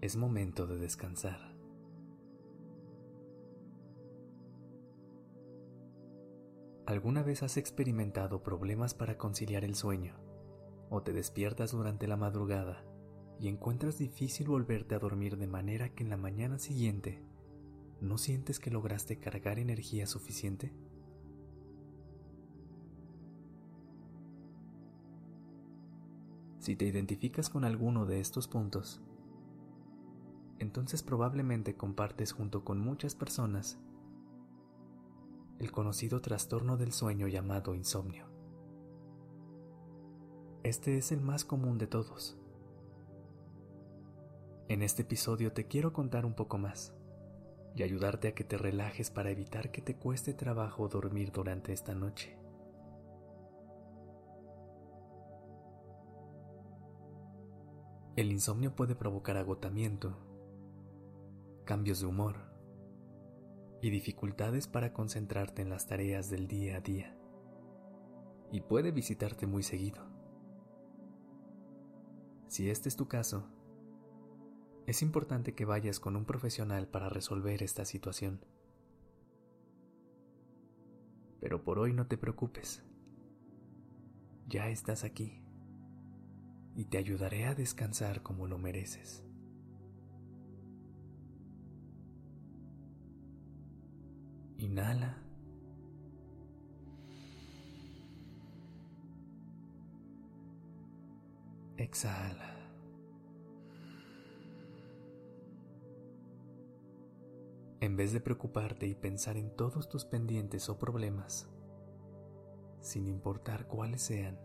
Es momento de descansar. ¿Alguna vez has experimentado problemas para conciliar el sueño? ¿O te despiertas durante la madrugada y encuentras difícil volverte a dormir de manera que en la mañana siguiente no sientes que lograste cargar energía suficiente? Si te identificas con alguno de estos puntos, entonces probablemente compartes junto con muchas personas el conocido trastorno del sueño llamado insomnio. Este es el más común de todos. En este episodio te quiero contar un poco más y ayudarte a que te relajes para evitar que te cueste trabajo dormir durante esta noche. El insomnio puede provocar agotamiento, cambios de humor, y dificultades para concentrarte en las tareas del día a día. Y puede visitarte muy seguido. Si este es tu caso, es importante que vayas con un profesional para resolver esta situación. Pero por hoy no te preocupes. Ya estás aquí y te ayudaré a descansar como lo mereces. Inhala. Exhala. En vez de preocuparte y pensar en todos tus pendientes o problemas, sin importar cuáles sean,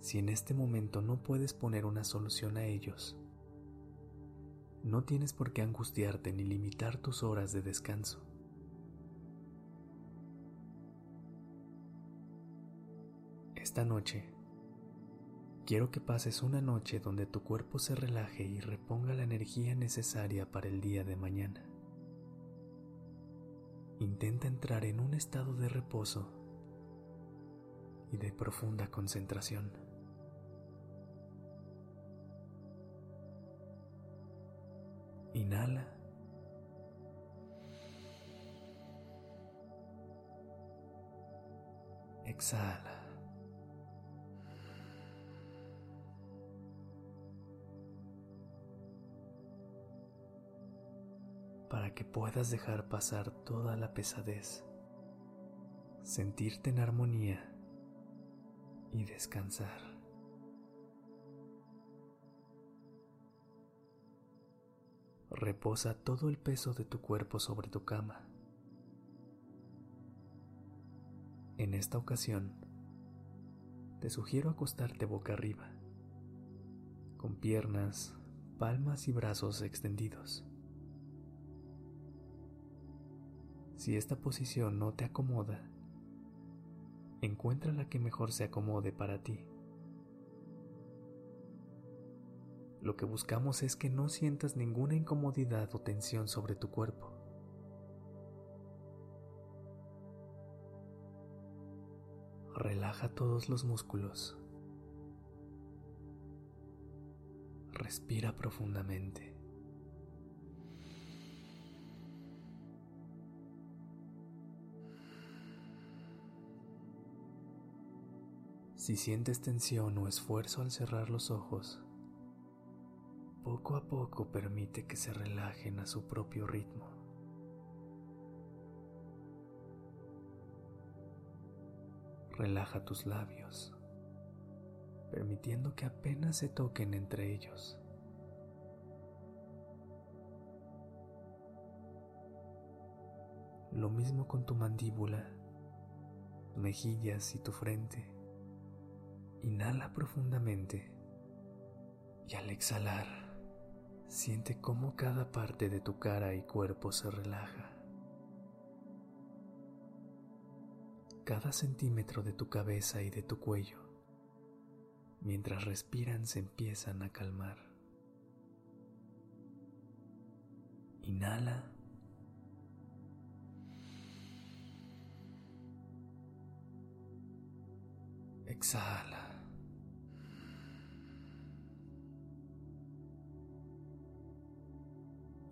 si en este momento no puedes poner una solución a ellos, no tienes por qué angustiarte ni limitar tus horas de descanso. Esta noche, quiero que pases una noche donde tu cuerpo se relaje y reponga la energía necesaria para el día de mañana. Intenta entrar en un estado de reposo y de profunda concentración. Inhala. Exhala. Que puedas dejar pasar toda la pesadez, sentirte en armonía y descansar. Reposa todo el peso de tu cuerpo sobre tu cama. En esta ocasión, te sugiero acostarte boca arriba, con piernas, palmas y brazos extendidos. Si esta posición no te acomoda, encuentra la que mejor se acomode para ti. Lo que buscamos es que no sientas ninguna incomodidad o tensión sobre tu cuerpo. Relaja todos los músculos. Respira profundamente. Si sientes tensión o esfuerzo al cerrar los ojos, poco a poco permite que se relajen a su propio ritmo. Relaja tus labios, permitiendo que apenas se toquen entre ellos. Lo mismo con tu mandíbula, mejillas y tu frente. Inhala profundamente Y al exhalar, siente cómo cada parte de tu cara y cuerpo se relaja. Cada centímetro de tu cabeza y de tu cuello, mientras respiran, se empiezan a calmar. Inhala. Exhala.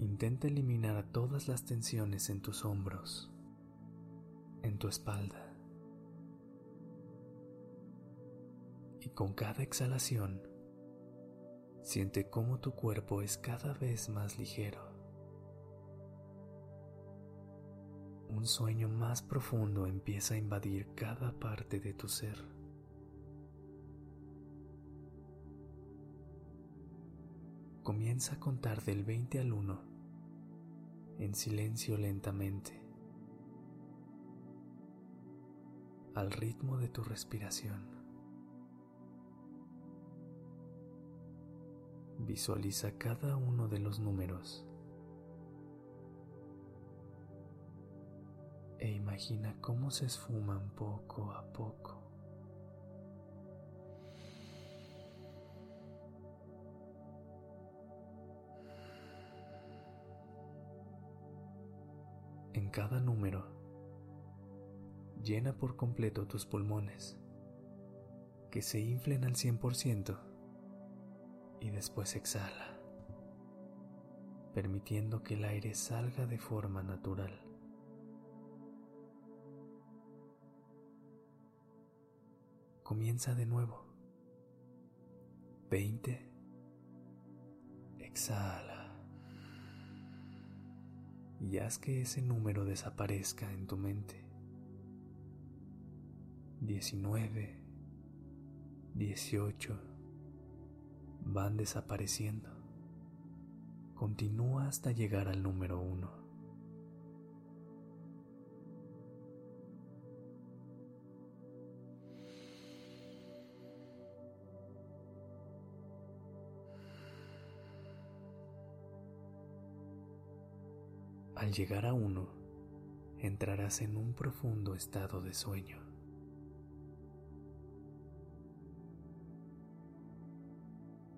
Intenta eliminar todas las tensiones en tus hombros, en tu espalda. Y con cada exhalación, siente cómo tu cuerpo es cada vez más ligero. Un sueño más profundo empieza a invadir cada parte de tu ser. Comienza a contar del 20 al 1 en silencio lentamente, al ritmo de tu respiración. Visualiza cada uno de los números e imagina cómo se esfuman poco a poco. En cada número. Llena por completo tus pulmones, que se inflen al 100% y después exhala, permitiendo que el aire salga de forma natural. Comienza de nuevo. 20. Exhala y haz que ese número desaparezca en tu mente. 19, 18 van desapareciendo. Continúa hasta llegar al número 1. Al llegar a uno, entrarás en un profundo estado de sueño.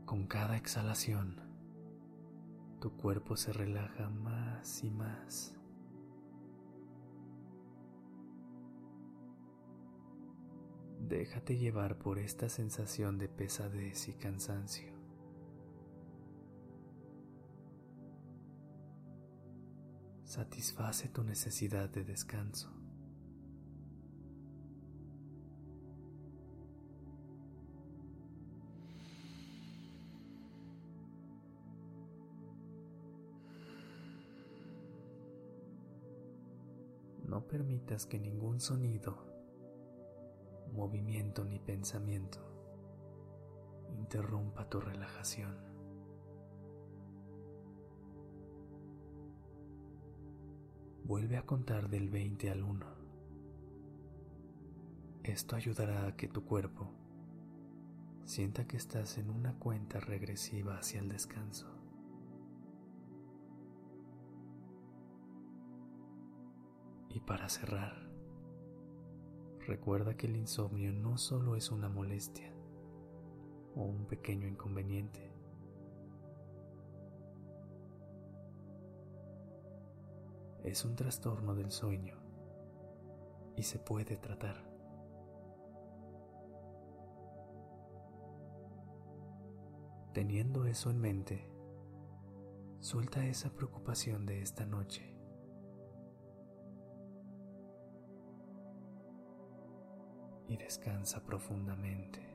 Con cada exhalación, tu cuerpo se relaja más y más. Déjate llevar por esta sensación de pesadez y cansancio. Satisface tu necesidad de descanso. No permitas que ningún sonido, movimiento ni pensamiento interrumpa tu relajación. Vuelve a contar del 20 al 1. Esto ayudará a que tu cuerpo sienta que estás en una cuenta regresiva hacia el descanso. Y para cerrar, recuerda que el insomnio no solo es una molestia o un pequeño inconveniente, es un trastorno del sueño y se puede tratar. Teniendo eso en mente, suelta esa preocupación de esta noche. Y descansa profundamente.